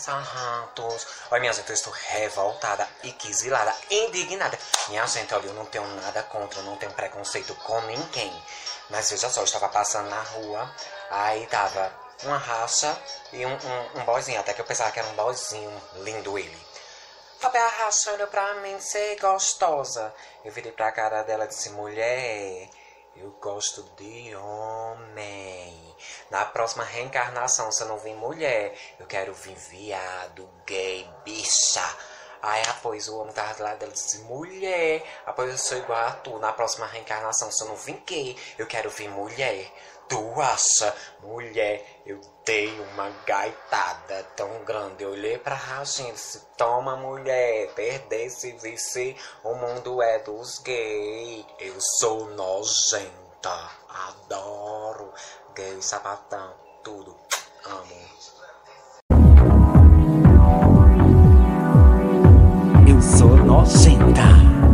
sarratos. Olha, minha gente, eu estou revoltada, exilada, indignada. Minha gente, olha, eu não tenho nada contra, não tenho preconceito com ninguém. Mas veja só, eu estava passando na rua, aí tava uma racha e um, um, um boyzinho, até que eu pensava que era um boyzinho, lindo ele. Tava arrastando pra mim ser gostosa. Eu virei pra cara dela e disse, mulher, eu gosto de homem. Na próxima reencarnação, se eu não vir mulher, eu quero vir viado, gay, bicha. Aí após o homem tava do lado dela disse, mulher, após eu sou igual a tu. Na próxima reencarnação, se eu não vir gay, eu quero vir mulher. Tu acha, mulher, eu dei uma gaitada tão grande. Eu olhei pra Rajinha e disse, toma mulher, perdesse, vice, o mundo é dos gays. Eu sou nojenta, adoro gay, sapatão, tudo. Amo. Eu sou nojenta.